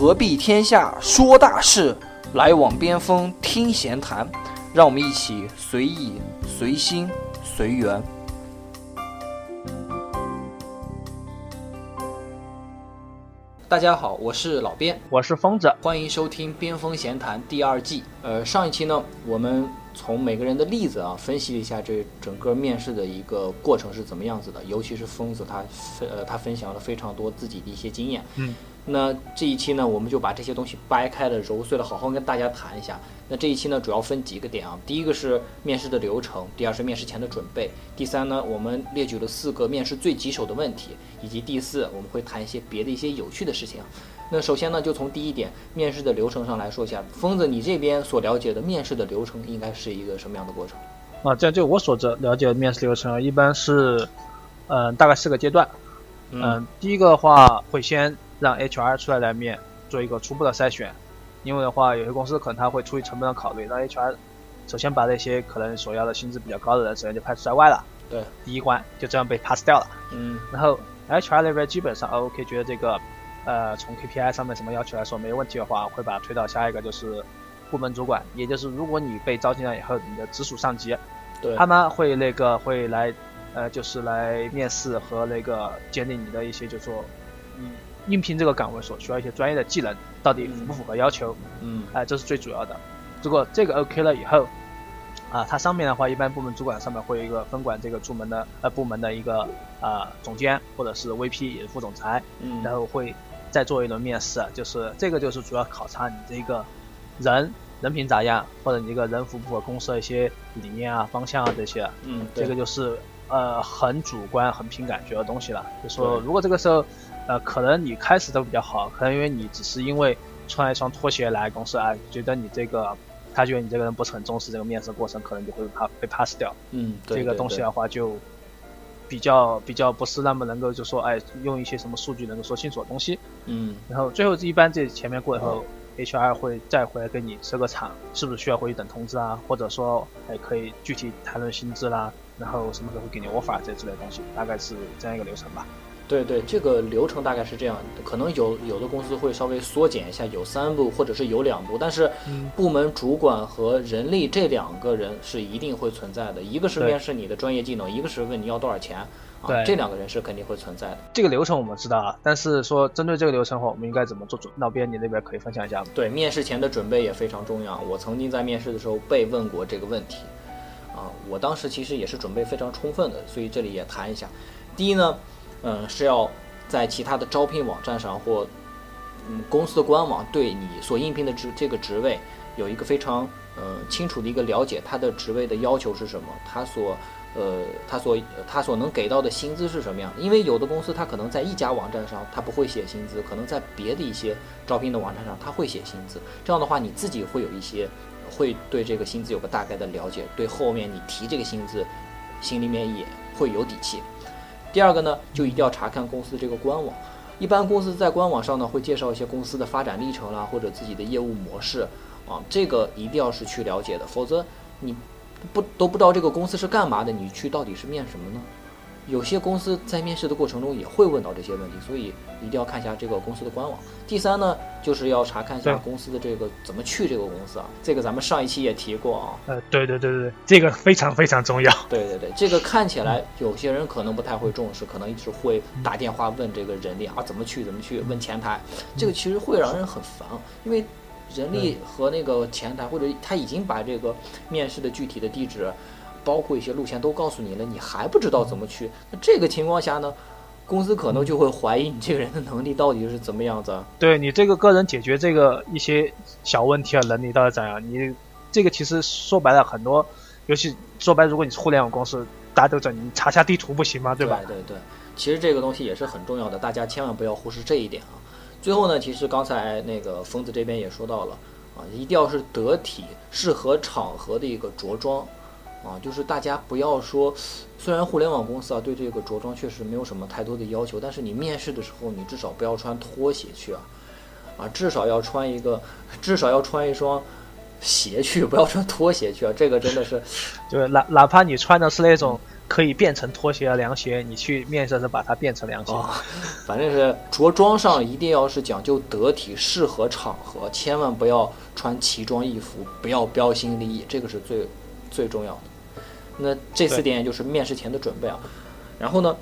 何必天下说大事，来往边锋听闲谈。让我们一起随意、随心、随缘。大家好，我是老边，我是疯子，欢迎收听《边锋闲谈》第二季。呃，上一期呢，我们从每个人的例子啊，分析了一下这整个面试的一个过程是怎么样子的，尤其是疯子他分呃他分享了非常多自己的一些经验。嗯。那这一期呢，我们就把这些东西掰开了、揉碎了，好好跟大家谈一下。那这一期呢，主要分几个点啊。第一个是面试的流程，第二是面试前的准备，第三呢，我们列举了四个面试最棘手的问题，以及第四，我们会谈一些别的一些有趣的事情。那首先呢，就从第一点面试的流程上来说一下。疯子，你这边所了解的面试的流程应该是一个什么样的过程？啊，这就我所知了解的面试流程，一般是，嗯，大概四个阶段。嗯，第一个的话会先。让 HR 出来来面，做一个初步的筛选，因为的话，有些公司可能他会出于成本的考虑，让 HR 首先把那些可能所要的薪资比较高的人，首先就排除在外了。对，第一关就这样被 pass 掉了。嗯。然后 HR 那边基本上 OK，觉得这个，呃，从 KPI 上面什么要求来说没问题的话，会把它推到下一个就是部门主管，也就是如果你被招进来以后，你的直属上级，对，他呢会那个会来，呃，就是来面试和那个鉴定你的一些，就说，嗯。应聘这个岗位所需要一些专业的技能，到底符不符合要求？嗯，哎，这是最主要的。如果这个 OK 了以后，啊，它上面的话，一般部门主管上面会有一个分管这个部门的呃部门的一个啊总监或者是 VP 也是副总裁，嗯，然后会再做一轮面试，就是这个就是主要考察你这个人人品咋样，或者你这个人符不符合公司的一些理念啊、方向啊这些，嗯，这个就是呃很主观、很凭感觉的东西了。就说如果这个时候。呃，可能你开始都比较好，可能因为你只是因为穿一双拖鞋来公司啊，觉得你这个，他觉得你这个人不是很重视这个面试过程，可能就会怕被 pass 掉。嗯，这个东西的话就比较比较不是那么能够就说，哎，用一些什么数据能够说清楚的东西。嗯，然后最后一般这前面过以后，HR 会再回来跟你设个场，是不是需要回去等通知啊？或者说，哎，可以具体谈论薪资啦，然后什么时候会给你 offer 这之类的东西，大概是这样一个流程吧。对对，这个流程大概是这样，可能有有的公司会稍微缩减一下，有三步或者是有两步，但是部门主管和人力这两个人是一定会存在的，一个是面试你的专业技能，一个是问你要多少钱，啊，这两个人是肯定会存在的。这个流程我们知道啊，但是说针对这个流程的话，我们应该怎么做准？老边你那边可以分享一下吗？对，面试前的准备也非常重要。我曾经在面试的时候被问过这个问题，啊，我当时其实也是准备非常充分的，所以这里也谈一下。第一呢。嗯，是要在其他的招聘网站上或嗯公司的官网对你所应聘的职这个职位有一个非常呃清楚的一个了解，他的职位的要求是什么，他所呃他所他所能给到的薪资是什么样？因为有的公司他可能在一家网站上他不会写薪资，可能在别的一些招聘的网站上他会写薪资。这样的话，你自己会有一些会对这个薪资有个大概的了解，对后面你提这个薪资心里面也会有底气。第二个呢，就一定要查看公司这个官网。一般公司在官网上呢，会介绍一些公司的发展历程啦，或者自己的业务模式啊，这个一定要是去了解的，否则你不都不知道这个公司是干嘛的，你去到底是面什么呢？有些公司在面试的过程中也会问到这些问题，所以一定要看一下这个公司的官网。第三呢，就是要查看一下公司的这个怎么去这个公司啊，这个咱们上一期也提过啊。呃，对对对对，这个非常非常重要。对对对，这个看起来有些人可能不太会重视，可能一直会打电话问这个人力啊怎么去怎么去，问前台，这个其实会让人很烦，因为人力和那个前台或者他已经把这个面试的具体的地址。包括一些路线都告诉你了，你还不知道怎么去？那这个情况下呢，公司可能就会怀疑你这个人的能力到底是怎么样子。对你这个个人解决这个一些小问题啊能力到底怎样？你这个其实说白了很多，尤其说白，如果你是互联网公司，大家都知道，你查下地图不行吗？对吧？对对，其实这个东西也是很重要的，大家千万不要忽视这一点啊。最后呢，其实刚才那个疯子这边也说到了啊，一定要是得体、适合场合的一个着装。啊，就是大家不要说，虽然互联网公司啊对这个着装确实没有什么太多的要求，但是你面试的时候，你至少不要穿拖鞋去啊，啊，至少要穿一个，至少要穿一双鞋去，不要穿拖鞋去啊，这个真的是，就是哪哪怕你穿的是那种可以变成拖鞋的凉鞋，你去面试时把它变成凉鞋。哦，反正是着装上一定要是讲究得体，适合场合，千万不要穿奇装异服，不要标新立异，这个是最最重要的。那这四对点就是面试前的准备啊。然后呢，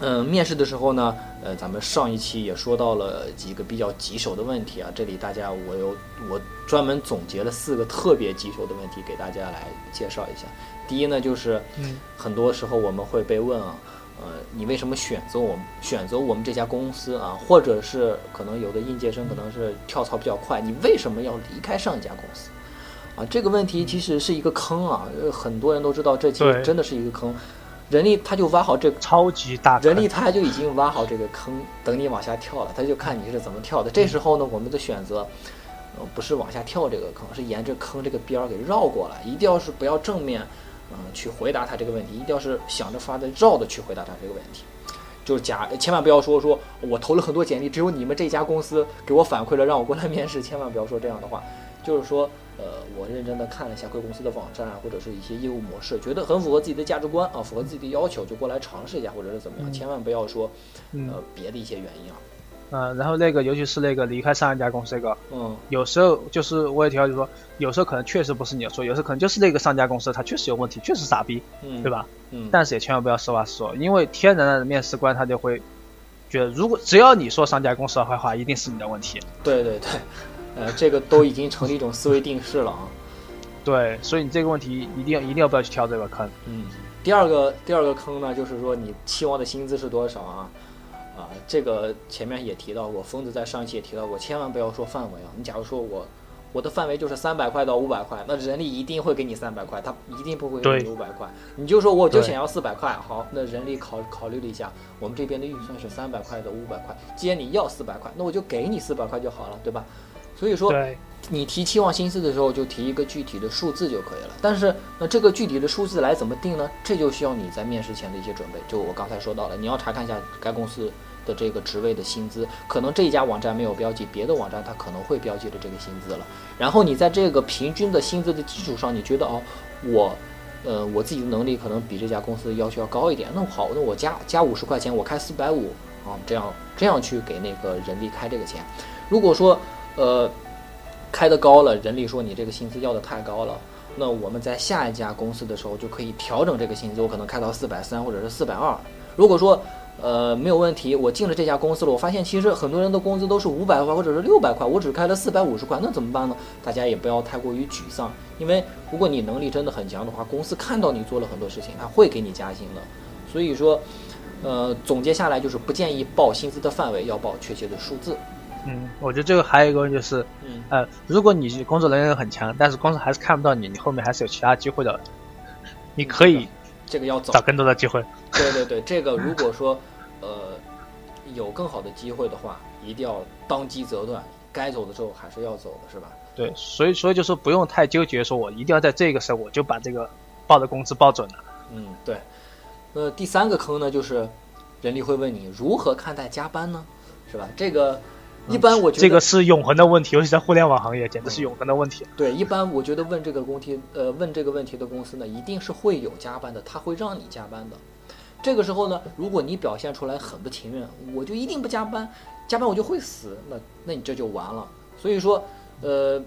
嗯，面试的时候呢，呃，咱们上一期也说到了几个比较棘手的问题啊，这里大家我有我专门总结了四个特别棘手的问题给大家来介绍一下。第一呢，就是嗯很多时候我们会被问啊，呃，你为什么选择我们选择我们这家公司啊？或者是可能有的应届生可能是跳槽比较快，你为什么要离开上一家公司？啊，这个问题其实是一个坑啊，呃很多人都知道这其实真的是一个坑，人力他就挖好这超级大坑人力他就已经挖好这个坑，等你往下跳了，他就看你是怎么跳的。这时候呢，我们的选择，呃，不是往下跳这个坑，是沿着坑这个边儿给绕过来。一定要是不要正面，嗯、去回答他这个问题，一定要是想着法的绕的去回答他这个问题。就是假，千万不要说说我投了很多简历，只有你们这家公司给我反馈了，让我过来面试，千万不要说这样的话。就是说，呃，我认真的看了一下贵公司的网站啊，或者是一些业务模式，觉得很符合自己的价值观啊，符合自己的要求，就过来尝试一下，或者是怎么样，嗯千万不要说嗯呃别的一些原因啊。嗯，然后那个尤其是那个离开上一家公司那个，嗯，有时候就是我也提到，就是说有时候可能确实不是你的错，有时候可能就是那个上家公司他确实有问题，确实傻逼，嗯，对？吧？嗯，但是也千万不要实话实说，因为天然的面试官他就会觉得，如果只要你说上家公司的坏话，一定是你的问题。对对对，呃，这个都已经成了一种思维定式了啊。对，所以你这个问题一定要一定要不要去跳这个坑。嗯，第二个第二个坑呢，就是说你期望的薪资是多少啊？啊，这个前面也提到过，疯子在上一期也提到过，千万不要说范围啊。你假如说我我的范围就是三百块到五百块，那人力一定会给你三百块，他一定不会给你五百块。你就说我就想要四百块，好，那人力考考虑了一下，我们这边的预算是三百块到五百块，既然你要四百块，那我就给你四百块就好了，对吧？所以说，你提期望薪资的时候，就提一个具体的数字就可以了。但是，那这个具体的数字来怎么定呢？这就需要你在面试前的一些准备。就我刚才说到了，你要查看一下该公司的这个职位的薪资，可能这一家网站没有标记，别的网站它可能会标记着这个薪资了。然后你在这个平均的薪资的基础上，你觉得哦，我。呃，我自己的能力可能比这家公司要求要高一点，那好，那我加加五十块钱，我开四百五啊，这样这样去给那个人力开这个钱。如果说呃开的高了，人力说你这个薪资要的太高了，那我们在下一家公司的时候就可以调整这个薪资，我可能开到四百三或者是四百二。如果说呃没有问题，我进了这家公司了，我发现其实很多人的工资都是五百块或者是六百块，我只开了四百五十块，那怎么办呢？大家也不要太过于沮丧，因为如果你能力真的很强的话，公司看到你做了很多事情，他会给你加薪的。所以说，呃，总结下来就是不建议报薪资的范围，要报确切的数字。嗯，我觉得这个还有一个问题就是，嗯呃，如果你工作能力很强，但是公司还是看不到你，你后面还是有其他机会的，你可以这个要走找更多的机会。对对对，这个如果说呃 有更好的机会的话，一定要当机择断，该走的时候还是要走的，是吧？对，所以所以就是不用太纠结，说我一定要在这个时候我就把这个报的工资报准了。嗯，对。呃第三个坑呢，就是人力会问你如何看待加班呢？是吧？这个一般我觉得、这个是永恒的问题，尤其在互联网行业，简直是永恒的问题。对，一般我觉得问这个问题，呃，问这个问题的公司呢，一定是会有加班的，他会让你加班的。这个时候呢，如果你表现出来很不情愿，我就一定不加班，加班我就会死，那那你这就完了。所以说，呃，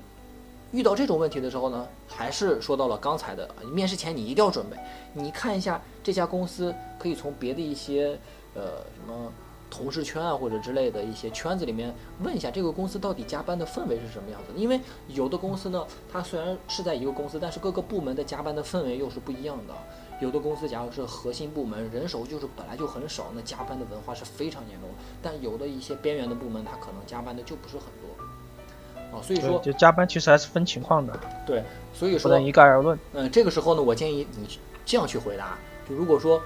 遇到这种问题的时候呢，还是说到了刚才的，面试前你一定要准备，你看一下这家公司，可以从别的一些呃什么。同事圈啊，或者之类的一些圈子里面问一下这个公司到底加班的氛围是什么样子的？因为有的公司呢，它虽然是在一个公司，但是各个部门的加班的氛围又是不一样的。有的公司假如是核心部门，人手就是本来就很少，那加班的文化是非常严重的。但有的一些边缘的部门，它可能加班的就不是很多。啊，所以说，就加班其实还是分情况的，对，所以说不能一概而论。嗯，这个时候呢，我建议你这样去回答：就如果说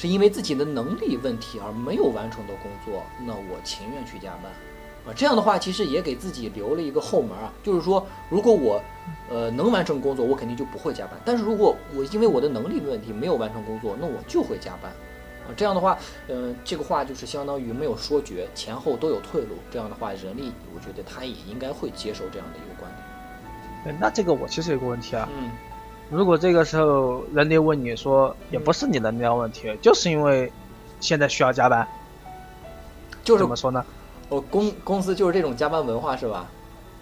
是因为自己的能力问题而没有完成的工作，那我情愿去加班。啊，这样的话其实也给自己留了一个后门啊，就是说，如果我呃能完成工作，我肯定就不会加班；但是如果我因为我的能力问题没有完成工作，那我就会加班。啊，这样的话，嗯、这个话就是相当于没有说绝，前后都有退路。这样的话，人力我觉得他也应该会接受这样的一个观点。哎，那这个我其实有个问题啊，嗯如果这个时候人家问你说，也不是你能力问题，就是因为现在需要加班，就是怎么说呢？哦，公公司就是这种加班文化是吧？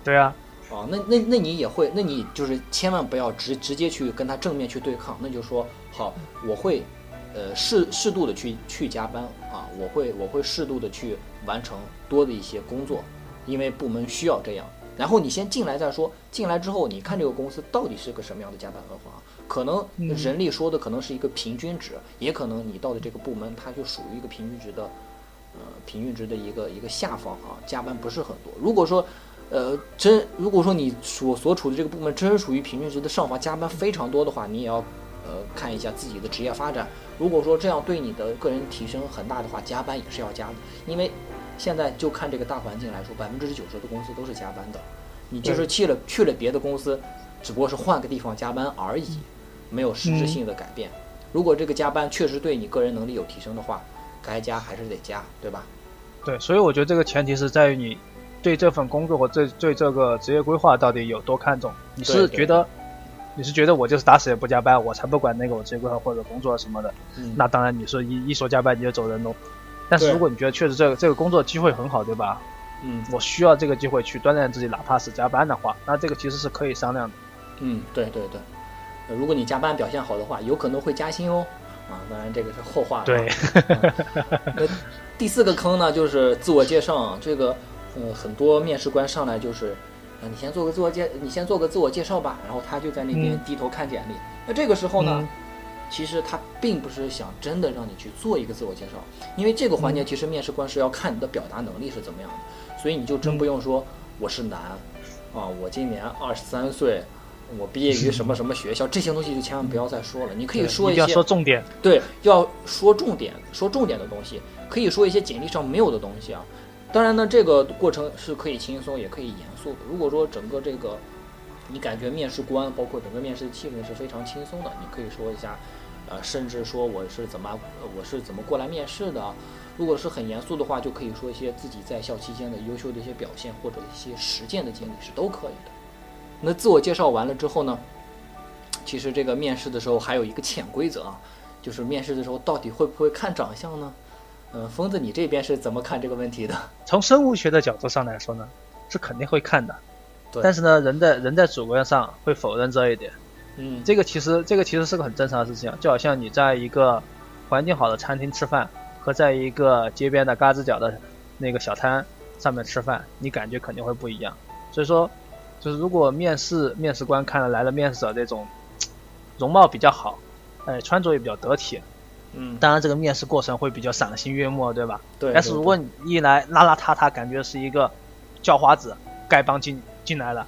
对啊，哦，那那那你也会，那你就是千万不要直直接去跟他正面去对抗，那就说好，我会，呃适适度的去去加班啊，我会我会适度的去完成多的一些工作，因为部门需要这样。然后你先进来再说，进来之后你看这个公司到底是个什么样的加班文化？可能人力说的可能是一个平均值，也可能你到的这个部门它就属于一个平均值的，呃平均值的一个一个下方啊，加班不是很多。如果说呃，真如果说你所所处的这个部门真属于平均值的上方，加班非常多的话，你也要呃看一下自己的职业发展。如果说这样对你的个人提升很大的话，加班也是要加的。因为现在就看这个大环境来说，百分之九十的公司都是加班的。你就是去了去了别的公司，只不过是换个地方加班而已，没有实质性的改变。如果这个加班确实对你个人能力有提升的话，该加还是得加，对吧？对，所以我觉得这个前提是在于你。对这份工作或对对这个职业规划到底有多看重？你是觉得你是觉得我就是打死也不加班，我才不管那个我职业规划或者工作什么的。那当然，你说一一说加班你就走人喽。但是如果你觉得确实这个这个工作机会很好，对吧？嗯，我需要这个机会去锻炼自己，哪怕是加班的话，那这个其实是可以商量的。嗯，对对对。如果你加班表现好的话，有可能会加薪哦。啊，当然这个是后话了。对。那第四个坑呢，就是自我介绍这个。呃，很多面试官上来就是，呃，你先做个自我介，你先做个自我介绍吧。然后他就在那边低头看简历。那这个时候呢，其实他并不是想真的让你去做一个自我介绍，因为这个环节其实面试官是要看你的表达能力是怎么样的。所以你就真不用说我是男，啊，我今年二十三岁，我毕业于什么什么学校，这些东西就千万不要再说了。你可以说一些，要说重点，对，要说重点，说重点的东西，可以说一些简历上没有的东西啊。当然呢，这个过程是可以轻松，也可以严肃的。如果说整个这个，你感觉面试官包括整个面试的气氛是非常轻松的，你可以说一下，呃，甚至说我是怎么我是怎么过来面试的。如果是很严肃的话，就可以说一些自己在校期间的优秀的一些表现或者一些实践的经历是都可以的。那自我介绍完了之后呢，其实这个面试的时候还有一个潜规则啊，就是面试的时候到底会不会看长相呢？嗯，疯子，你这边是怎么看这个问题的？从生物学的角度上来说呢，是肯定会看的。对。但是呢，人在人在主观上会否认这一点。嗯。这个其实这个其实是个很正常的事情，就好像你在一个环境好的餐厅吃饭，和在一个街边的嘎吱角的那个小摊上面吃饭，你感觉肯定会不一样。所以说，就是如果面试面试官看了来了面试者这种 容貌比较好，哎，穿着也比较得体。嗯，当然这个面试过程会比较赏心悦目，对吧？对。但是如果你一来邋邋遢遢，感觉是一个叫花子，丐帮进进来了，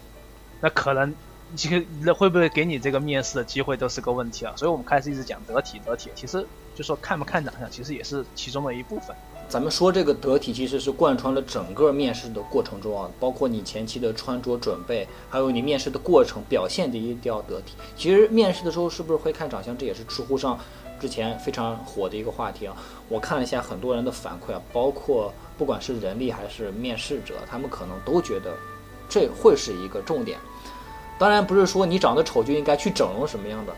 那可能这个会不会给你这个面试的机会都是个问题啊。所以我们开始一直讲得体，得体，其实就说看不看长相，其实也是其中的一部分。咱们说这个得体，其实是贯穿了整个面试的过程中啊，包括你前期的穿着准备，还有你面试的过程表现的一定要得体。其实面试的时候是不是会看长相，这也是知乎上。之前非常火的一个话题啊，我看了一下很多人的反馈啊，包括不管是人力还是面试者，他们可能都觉得这会是一个重点。当然不是说你长得丑就应该去整容什么样的，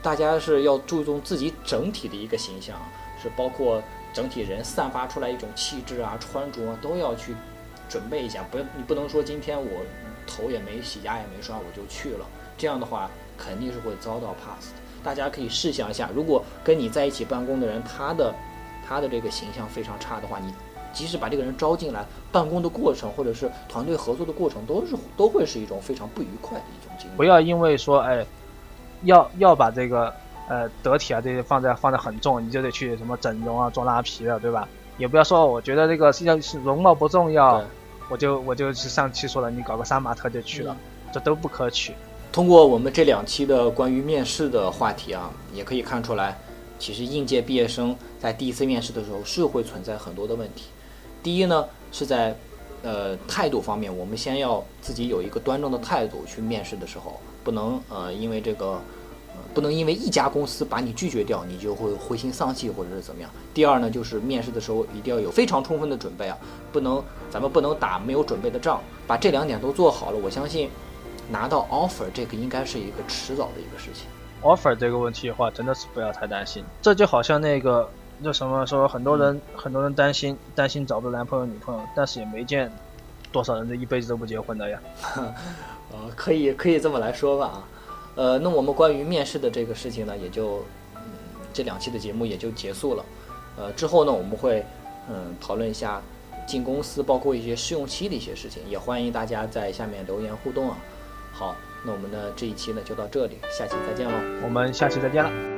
大家是要注重自己整体的一个形象，是包括整体人散发出来一种气质啊，穿着啊都要去准备一下，不你不能说今天我头也没洗，牙也没刷我就去了，这样的话肯定是会遭到 pass 的。大家可以试想一下，如果跟你在一起办公的人，他的他的这个形象非常差的话，你即使把这个人招进来，办公的过程或者是团队合作的过程，都是都会是一种非常不愉快的一种经历。不要因为说，哎，要要把这个呃得体啊这些放在放在很重，你就得去什么整容啊做拉皮了，对吧？也不要说我觉得这个实际上是容貌不重要，我就我就是上期说了，你搞个杀马特就去了，这都不可取。通过我们这两期的关于面试的话题啊，也可以看出来，其实应届毕业生在第一次面试的时候是会存在很多的问题。第一呢，是在呃态度方面，我们先要自己有一个端正的态度去面试的时候，不能呃因为这个，呃不能因为一家公司把你拒绝掉，你就会灰心丧气或者是怎么样。第二呢，就是面试的时候一定要有非常充分的准备啊，不能咱们不能打没有准备的仗，把这两点都做好了，我相信。拿到 offer 这个应该是一个迟早的一个事情。offer 这个问题的话，真的是不要太担心。这就好像那个那什么说，很多人很多人担心担心找不到男朋友女朋友，但是也没见多少人这一辈子都不结婚的呀。呃，可以可以这么来说吧啊。呃，那我们关于面试的这个事情呢，也就嗯这两期的节目也就结束了。呃，之后呢，我们会嗯讨论一下进公司，包括一些试用期的一些事情，也欢迎大家在下面留言互动啊。好，那我们的这一期呢就到这里，下期再见喽。我们下期再见了。